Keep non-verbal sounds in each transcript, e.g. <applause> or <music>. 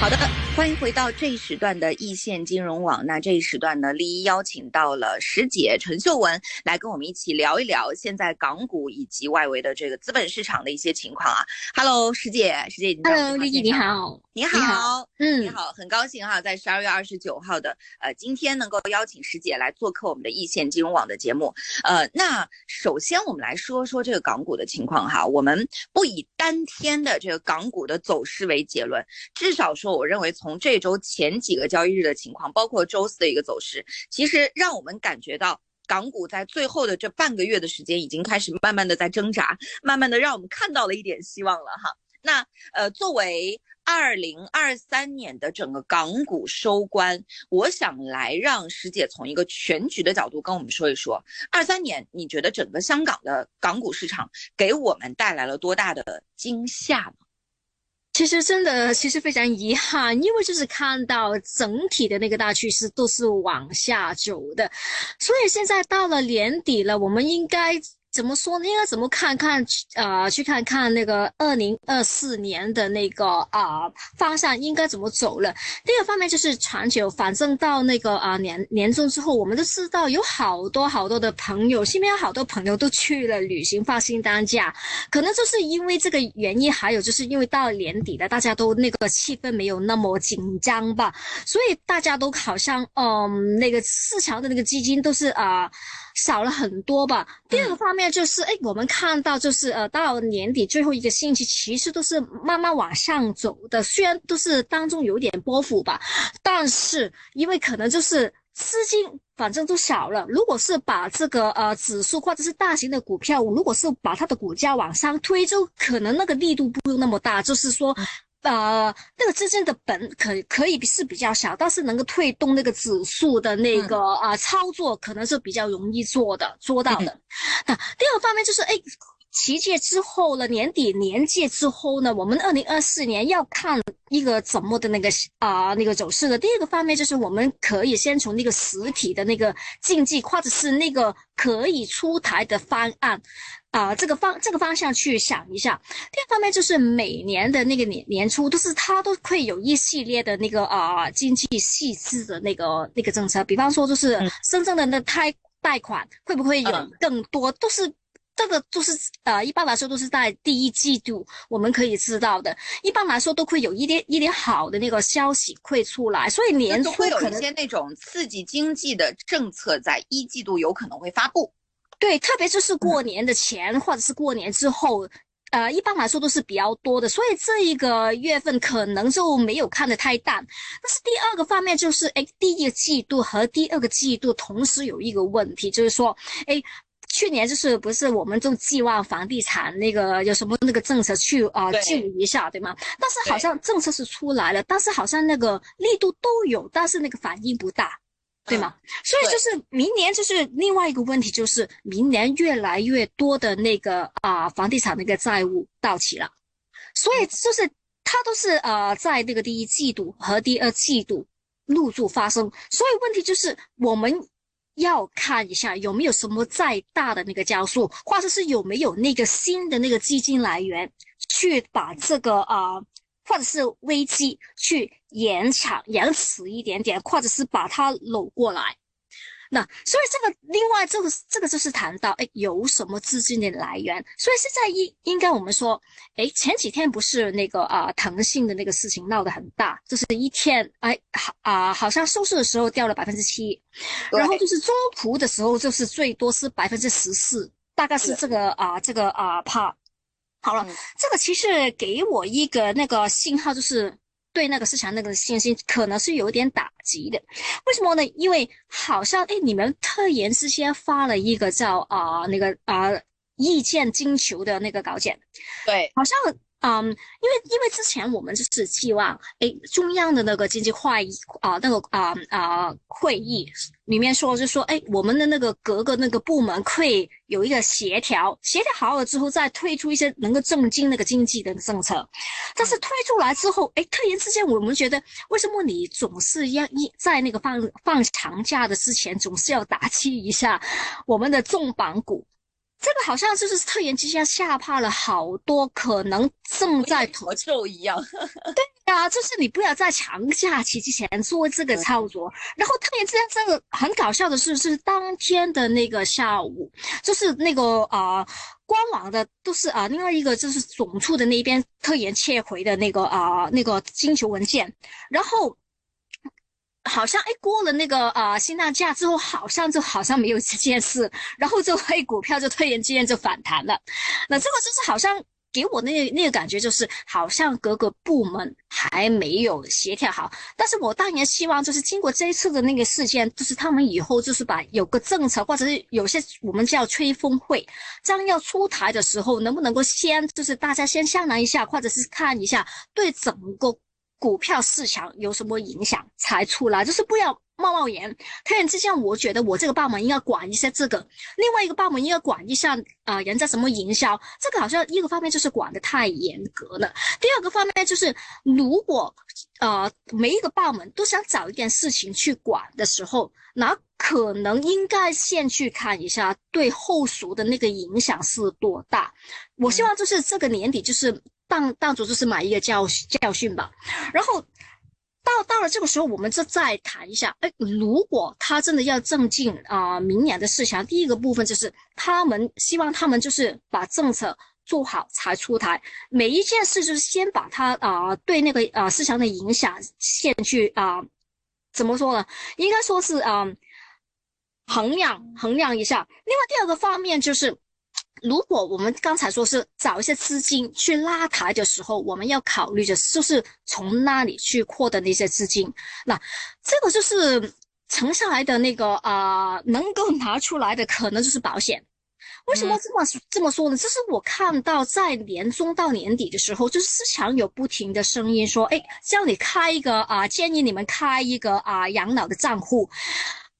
好的，欢迎回到这一时段的易线金融网。那这一时段呢，丽一邀请到了石姐陈秀文来跟我们一起聊一聊现在港股以及外围的这个资本市场的一些情况啊。Hello，石姐，石姐，Hello，丽丽你好，你好，嗯，你好，很高兴哈，在十二月二十九号的呃今天能够邀请石姐来做客我们的易线金融网的节目。呃，那首先我们来说说这个港股的情况哈，我们不以当天的这个港股的走势为结论，至少说。我认为从这周前几个交易日的情况，包括周四的一个走势，其实让我们感觉到港股在最后的这半个月的时间，已经开始慢慢的在挣扎，慢慢的让我们看到了一点希望了哈。那呃，作为二零二三年的整个港股收官，我想来让石姐从一个全局的角度跟我们说一说，二三年你觉得整个香港的港股市场给我们带来了多大的惊吓呢？其实真的，其实非常遗憾，因为就是看到整体的那个大趋势都是往下走的，所以现在到了年底了，我们应该。怎么说呢？应该怎么看看？呃，去看看那个二零二四年的那个啊方向应该怎么走了。第二个方面就是全球，反正到那个啊年年终之后，我们都知道有好多好多的朋友，身边有好多朋友都去了旅行放新单假，可能就是因为这个原因，还有就是因为到年底了，大家都那个气氛没有那么紧张吧，所以大家都好像嗯那个市场的那个基金都是啊。少了很多吧。第二个方面就是，哎，我们看到就是，呃，到年底最后一个星期，其实都是慢慢往上走的。虽然都是当中有点波幅吧，但是因为可能就是资金反正都少了。如果是把这个呃指数或者是大型的股票，如果是把它的股价往上推，就可能那个力度不用那么大，就是说。呃，那个资金的本可可以是比较小，但是能够推动那个指数的那个啊操作，可能是比较容易做的做到的。那第二个方面就是，哎，期界之后呢，年底年界之后呢，我们二零二四年要看一个怎么的那个啊那个走势的。第二个方面就是，我们可以先从那个实体的那个经济，或者是那个可以出台的方案。啊，这个方这个方向去想一下。第二方面就是每年的那个年年初，都是它都会有一系列的那个啊经济细致的那个那个政策。比方说，就是深圳的那贷贷款会不会有更多？都是这个都是呃，一般来说都是在第一季度我们可以知道的。一般来说都会有一点一点好的那个消息会出来，所以年初会有一些那种刺激经济的政策在一季度有可能会发布。对，特别就是过年的前或者是过年之后，呃，一般来说都是比较多的，所以这一个月份可能就没有看得太淡。但是第二个方面就是，哎，第一个季度和第二个季度同时有一个问题，就是说，哎，去年就是不是我们就寄望房地产那个有什么那个政策去啊救一下，对吗？但是好像政策是出来了，但是好像那个力度都有，但是那个反应不大。对吗？所以就是明年就是另外一个问题，就是明年越来越多的那个啊房地产那个债务到期了，所以就是它都是呃在那个第一季度和第二季度陆续发生，所以问题就是我们要看一下有没有什么再大的那个加速，或者是有没有那个新的那个基金来源去把这个啊。或者是危机去延长、延迟一点点，或者是把它搂过来。那所以这个另外这个这个就是谈到，哎，有什么资金的来源？所以现在应应该我们说，哎，前几天不是那个啊腾讯的那个事情闹得很大，就是一天哎好啊，好像收市的时候掉了百分之七，然后就是中途的时候就是最多是百分之十四，大概是这个啊这个啊怕。好了，这个其实给我一个那个信号，就是对那个市场那个信心可能是有点打击的。为什么呢？因为好像哎，你们特研之前发了一个叫啊那个啊意见金球的那个稿件，对，好像。嗯，因为因为之前我们就是期望，哎，中央的那个经济会议啊，那个啊啊会议里面说，就说，哎，我们的那个各个那个部门可以有一个协调，协调好了之后再推出一些能够振兴那个经济的政策。但是推出来之后，哎，突然之间我们觉得，为什么你总是要一在那个放放长假的之前，总是要打击一下我们的重磅股？这个好像就是特研之下吓怕了好多可能正在魔咒一样。对呀，就是你不要在长假期之前做这个操作。然后特研之下这个很搞笑的是，是当天的那个下午，就是那个啊官网的都是啊另外一个就是总处的那边特研切回的那个啊那个星球文件，然后。好像哎，过了那个啊，新大假之后，好像就好像没有这件事，然后就哎，股票就突然之间就反弹了。那这个就是好像给我那那个感觉，就是好像各个部门还没有协调好。但是我当然希望，就是经过这一次的那个事件，就是他们以后就是把有个政策，或者是有些我们叫吹风会，将要出台的时候，能不能够先就是大家先商量一下，或者是看一下对整个。股票市场有什么影响才出来？就是不要冒冒言。突然之间，我觉得我这个部门应该管一下这个，另外一个部门应该管一下啊，人家什么营销？这个好像一个方面就是管的太严格了。第二个方面就是，如果呃每一个部门都想找一件事情去管的时候，那可能应该先去看一下对后熟的那个影响是多大。我希望就是这个年底就是。当当主就是买一个教教训吧，然后到到了这个时候，我们就再谈一下。哎，如果他真的要正进啊，明年的事情，第一个部分就是他们希望他们就是把政策做好才出台。每一件事就是先把它啊对那个啊市场的影响先去啊怎么说呢？应该说是啊衡量衡量一下。另外第二个方面就是。如果我们刚才说是找一些资金去拉抬的时候，我们要考虑的就是从那里去获得那些资金。那这个就是存下来的那个啊，能够拿出来的可能就是保险。为什么这么这么说呢？就是我看到在年终到年底的时候，就是市场有不停的声音说，哎，叫你开一个啊，建议你们开一个啊养老的账户。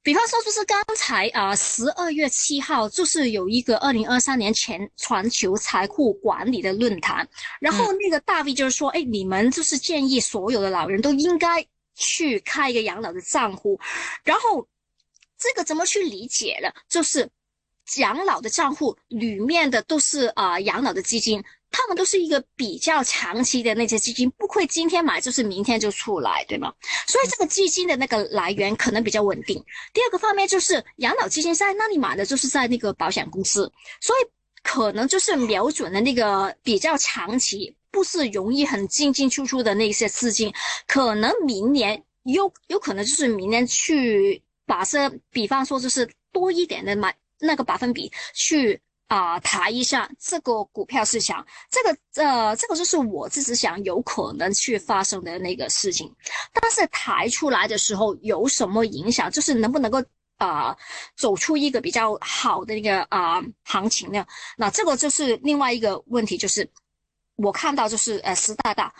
比方说，就是刚才啊，十二月七号，就是有一个二零二三年前全球财富管理的论坛，然后那个大 V 就是说，哎，你们就是建议所有的老人都应该去开一个养老的账户，然后这个怎么去理解呢？就是养老的账户里面的都是啊养老的基金。他们都是一个比较长期的那些基金，不会今天买就是明天就出来，对吗？所以这个基金的那个来源可能比较稳定。第二个方面就是养老基金在那里买的，就是在那个保险公司，所以可能就是瞄准的那个比较长期，不是容易很进进出出的那些资金，可能明年有有可能就是明年去把这，比方说就是多一点的买那个百分比去。啊，抬一下这个股票市场，这个呃，这个就是我自己想有可能去发生的那个事情。但是抬出来的时候有什么影响？就是能不能够啊走出一个比较好的一个啊行情呢？那这个就是另外一个问题，就是我看到就是呃，石大大。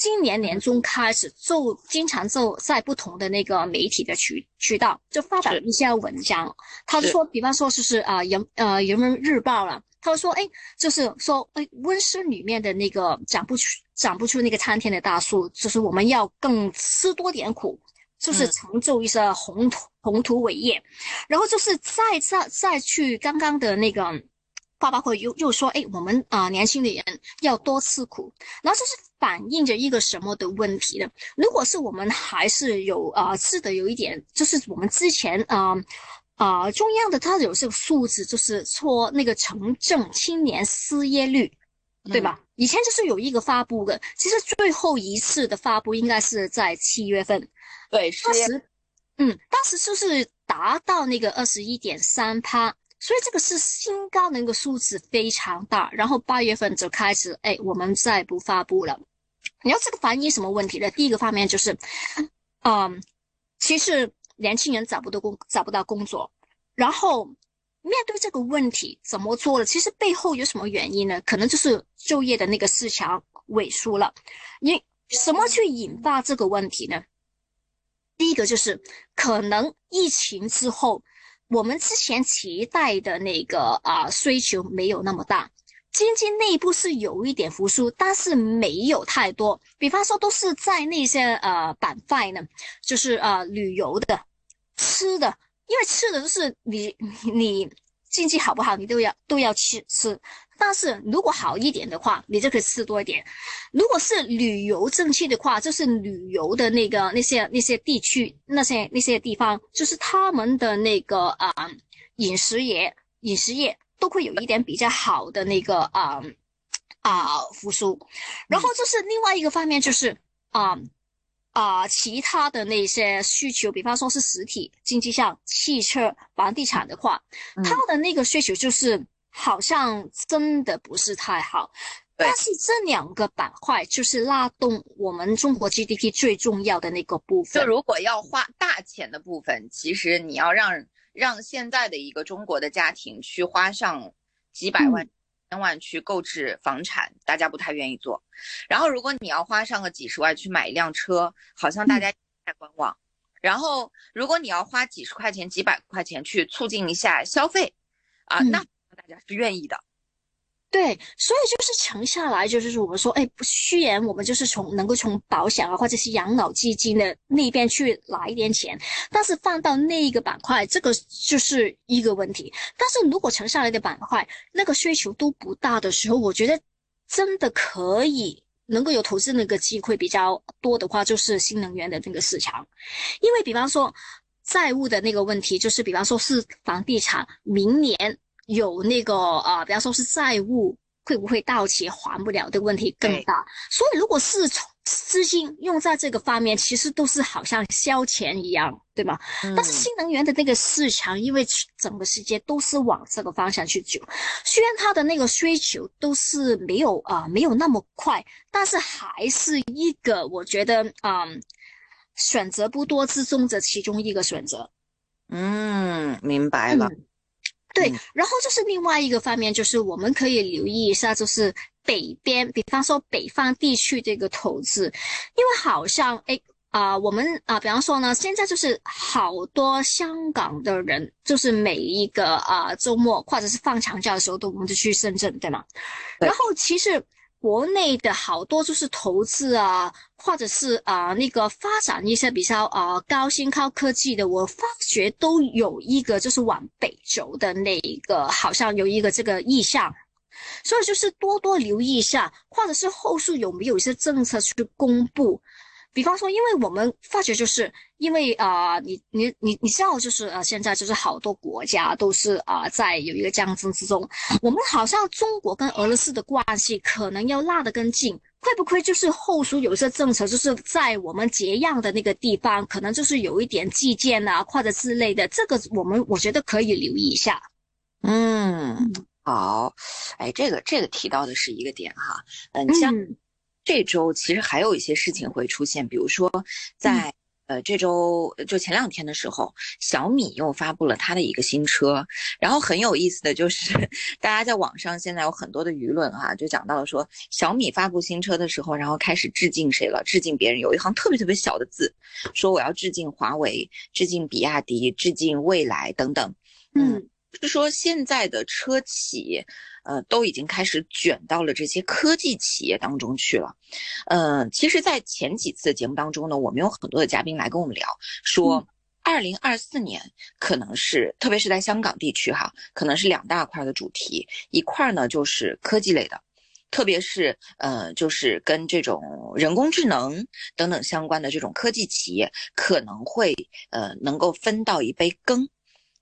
今年年中开始，就经常就在不同的那个媒体的渠渠道就发表一些文章。他说，比方说就是啊，人呃人民日报了，他说，哎，就是说，哎，温室里面的那个长不出长不出那个参天的大树，就是我们要更吃多点苦，就是成就一些宏图宏图伟业。然后就是再再再去刚刚的那个。爸爸会又又说，哎，我们啊年轻的人要多吃苦，然后这是反映着一个什么的问题呢？如果是我们还是有啊，是的，有一点就是我们之前啊啊中央的它有这个数字，就是说那个城镇青年失业率，对吧？以前就是有一个发布的，其实最后一次的发布应该是在七月份，对，当时，嗯，当时就是达到那个二十一点三趴。所以这个是新高的那个数字非常大，然后八月份就开始，哎，我们再不发布了。你要这个反映什么问题呢？第一个方面就是，嗯，其实年轻人找不到工，找不到工作，然后面对这个问题怎么做了？其实背后有什么原因呢？可能就是就业的那个市场萎缩了。你什么去引发这个问题呢？第一个就是可能疫情之后。我们之前期待的那个啊需求没有那么大，经济内部是有一点复苏，但是没有太多。比方说，都是在那些呃板块呢，就是呃旅游的、吃的，因为吃的就是你 <laughs> 你经济好不好，你都要都要去吃。但是如果好一点的话，你就可以吃多一点。如果是旅游正气的话，就是旅游的那个那些那些地区那些那些地方，就是他们的那个啊饮食业饮食业都会有一点比较好的那个啊啊复苏。然后就是另外一个方面就是啊啊其他的那些需求，比方说是实体经济上汽车房地产的话，它的那个需求就是。好像真的不是太好，但是这两个板块就是拉动我们中国 GDP 最重要的那个部分。就如果要花大钱的部分，其实你要让让现在的一个中国的家庭去花上几百万、千万去购置房产，大家不太愿意做。然后如果你要花上个几十万去买一辆车，好像大家在观望。然后如果你要花几十块钱、几百块钱去促进一下消费，啊，那。大家是愿意的，对，所以就是沉下来，就是我们说，哎，虽然我们就是从能够从保险啊，或者是养老基金的那边去拿一点钱，但是放到那一个板块，这个就是一个问题。但是如果沉下来的板块，那个需求都不大的时候，我觉得真的可以能够有投资那个机会比较多的话，就是新能源的那个市场，因为比方说债务的那个问题，就是比方说是房地产明年。有那个啊，比方说是债务会不会到期还不了的问题更大，所以如果是从资金用在这个方面，其实都是好像消钱一样，对吗？但是新能源的那个市场，因为整个世界都是往这个方向去走，虽然它的那个需求都是没有啊没有那么快，但是还是一个我觉得啊选择不多之中的其中一个选择。嗯，明白了。对，然后就是另外一个方面，就是我们可以留意一下，就是北边，比方说北方地区这个投资，因为好像哎啊，我们啊，比方说呢，现在就是好多香港的人，就是每一个啊周末或者是放长假的时候，都我们就去深圳，对吗？然后其实。国内的好多就是投资啊，或者是啊那个发展一些比较啊高新高科技的，我发觉都有一个就是往北走的那一个，好像有一个这个意向，所以就是多多留意一下，或者是后续有没有一些政策去公布。比方说，因为我们发觉，就是因为啊，你你你你知道，就是呃，现在就是好多国家都是啊，在有一个战争之中。我们好像中国跟俄罗斯的关系可能要拉得更近，会不会就是后书有一些政策，就是在我们结样的那个地方，可能就是有一点寄件啊，或者之类的，这个我们我觉得可以留意一下。嗯，好，哎，这个这个提到的是一个点哈，嗯，像。这周其实还有一些事情会出现，比如说，在呃这周就前两天的时候，小米又发布了它的一个新车。然后很有意思的就是，<laughs> 大家在网上现在有很多的舆论哈，就讲到了说小米发布新车的时候，然后开始致敬谁了？致敬别人，有一行特别特别小的字，说我要致敬华为、致敬比亚迪、致敬蔚来等等。嗯，是说现在的车企。呃，都已经开始卷到了这些科技企业当中去了。嗯，其实，在前几次节目当中呢，我们有很多的嘉宾来跟我们聊，说二零二四年可能是，特别是在香港地区哈，可能是两大块的主题，一块呢就是科技类的，特别是呃，就是跟这种人工智能等等相关的这种科技企业，可能会呃能够分到一杯羹。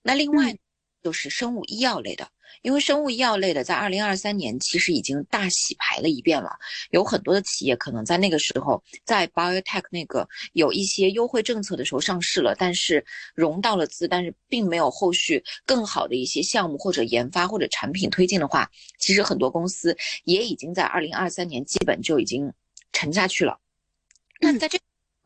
那另外就是生物医药类的。因为生物医药类的，在二零二三年其实已经大洗牌了一遍了，有很多的企业可能在那个时候，在 biotech 那个有一些优惠政策的时候上市了，但是融到了资，但是并没有后续更好的一些项目或者研发或者产品推进的话，其实很多公司也已经在二零二三年基本就已经沉下去了。那在这。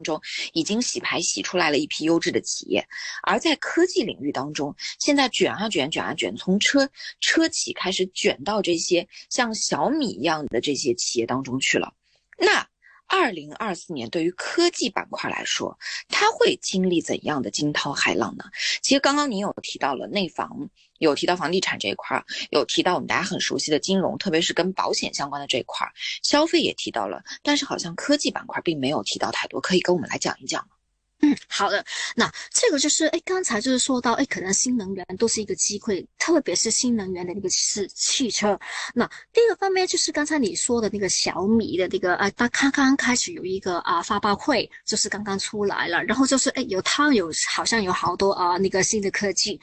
中已经洗牌洗出来了一批优质的企业，而在科技领域当中，现在卷啊卷卷啊卷，从车车企开始卷到这些像小米一样的这些企业当中去了。那二零二四年对于科技板块来说，它会经历怎样的惊涛骇浪呢？其实刚刚您有提到了内房。有提到房地产这一块儿，有提到我们大家很熟悉的金融，特别是跟保险相关的这一块儿，消费也提到了，但是好像科技板块并没有提到太多，可以跟我们来讲一讲吗？嗯，<laughs> 好的。那这个就是，哎，刚才就是说到，哎，可能新能源都是一个机会，特别是新能源的那个是汽车。那第二个方面就是刚才你说的那个小米的那个，啊，它刚刚开始有一个啊发布会，就是刚刚出来了，然后就是，哎，有它有好像有好多啊那个新的科技。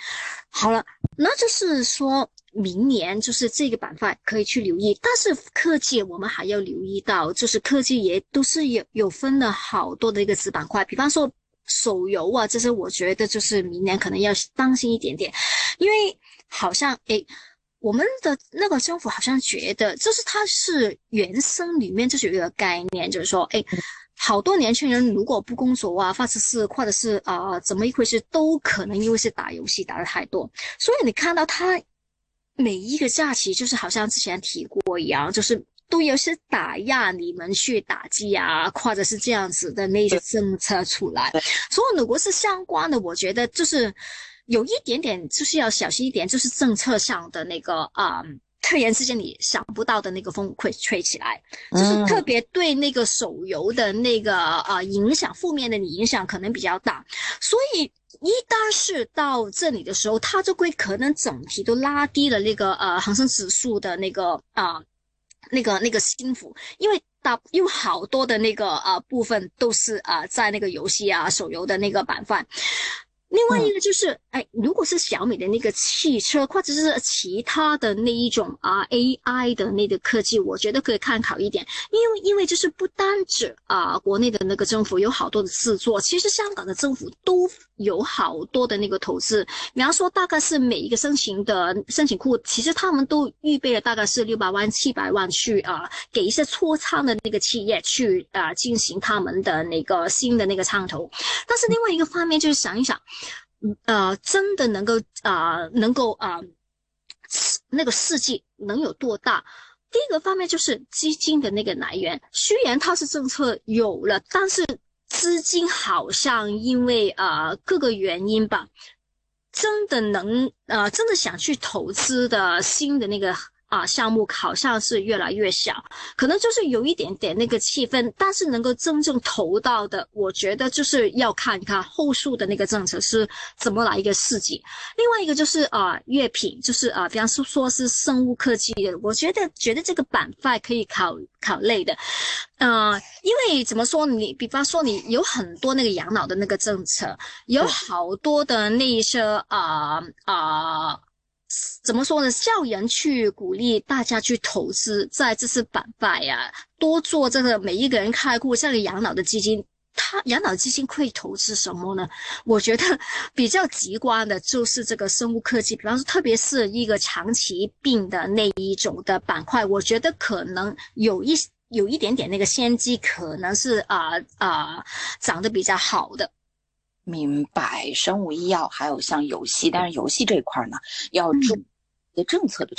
好了，那就是说。明年就是这个板块可以去留意，但是科技我们还要留意到，就是科技也都是有有分了好多的一个子板块，比方说手游啊，这些我觉得就是明年可能要当心一点点，因为好像诶，我们的那个政府好像觉得，就是它是原生里面就是有一个概念，就是说诶，好多年轻人如果不工作啊，或者是或者是啊怎么一回事，都可能因为是打游戏打的太多，所以你看到他。每一个假期就是好像之前提过一样，就是都有些打压你们去打击啊，或者是这样子的那些政策出来。所以如果是相关的，我觉得就是有一点点就是要小心一点，就是政策上的那个啊，突然之间你想不到的那个风会吹起来，就是特别对那个手游的那个啊影响，负面的你影响可能比较大，所以。一旦是到这里的时候，它就会可能整体都拉低了那个呃恒生指数的那个啊那个那个升幅，因为大因为好多的那个啊部分都是啊在那个游戏啊手游的那个板块。另外一个就是，哎，如果是小米的那个汽车，或者是其他的那一种啊 AI 的那个科技，我觉得可以看好一点，因为因为就是不单指啊国内的那个政府有好多的制作，其实香港的政府都有好多的那个投资，比方说大概是每一个申请的申请库，其实他们都预备了大概是六百万、七百万去啊给一些初创的那个企业去啊进行他们的那个新的那个创投，但是另外一个方面就是想一想。呃，真的能够啊，能够啊，那个世纪能有多大？第一个方面就是基金的那个来源，虽然它是政策有了，但是资金好像因为呃各个原因吧，真的能呃，真的想去投资的新的那个。啊，项目好像是越来越小，可能就是有一点点那个气氛，但是能够真正投到的，我觉得就是要看看后续的那个政策是怎么来一个刺激。另外一个就是啊，乐品，就是啊，比方说说是生物科技的，我觉得觉得这个板块可以考考类的，呃，因为怎么说，你比方说你有很多那个养老的那个政策，有好多的那一些啊啊。怎么说呢？叫人去鼓励大家去投资在这次板块呀，多做这个每一个人开户这个养老的基金。他养老基金会投资什么呢？我觉得 <laughs> 比较直观的就是这个生物科技，比方说，特别是一个长期病的那一种的板块，我觉得可能有一有一点点那个先机，可能是啊啊涨得比较好的。明白，生物医药还有像游戏，但是游戏这一块呢，要注一些政策的，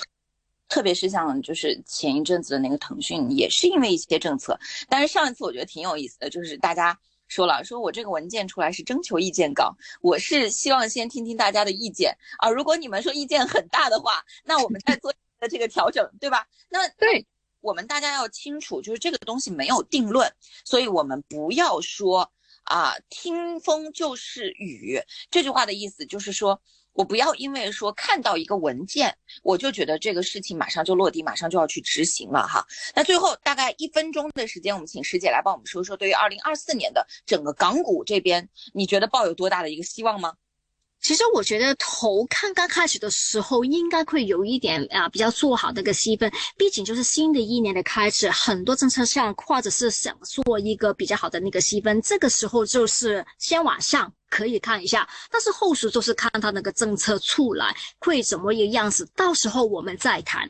特别是像就是前一阵子的那个腾讯，也是因为一些政策。但是上一次我觉得挺有意思的，就是大家说了，说我这个文件出来是征求意见稿，我是希望先听听大家的意见啊。如果你们说意见很大的话，那我们再做的这个调整，对吧？那对我们大家要清楚，就是这个东西没有定论，所以我们不要说。啊，听风就是雨，这句话的意思就是说，我不要因为说看到一个文件，我就觉得这个事情马上就落地，马上就要去执行了哈。那最后大概一分钟的时间，我们请师姐来帮我们说说，对于二零二四年的整个港股这边，你觉得抱有多大的一个希望吗？其实我觉得头看刚开始的时候，应该会有一点啊比较做好的个细分，毕竟就是新的一年的开始，很多政策上或者是想做一个比较好的那个细分，这个时候就是先往上可以看一下，但是后续就是看他那个政策出来会怎么一个样子，到时候我们再谈。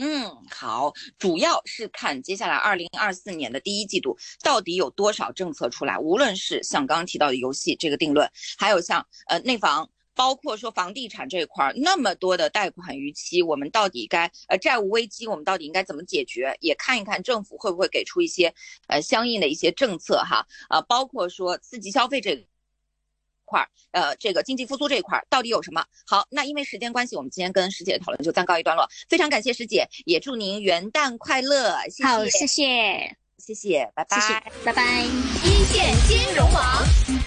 嗯，好，主要是看接下来二零二四年的第一季度到底有多少政策出来，无论是像刚刚提到的游戏这个定论，还有像呃内房，包括说房地产这一块儿那么多的贷款逾期，我们到底该呃债务危机，我们到底应该怎么解决？也看一看政府会不会给出一些呃相应的一些政策哈，呃，包括说刺激消费这。块儿，呃，这个经济复苏这一块儿到底有什么？好，那因为时间关系，我们今天跟师姐的讨论就暂告一段落。非常感谢师姐，也祝您元旦快乐。好，谢谢，谢谢，拜拜，拜拜。一线金融。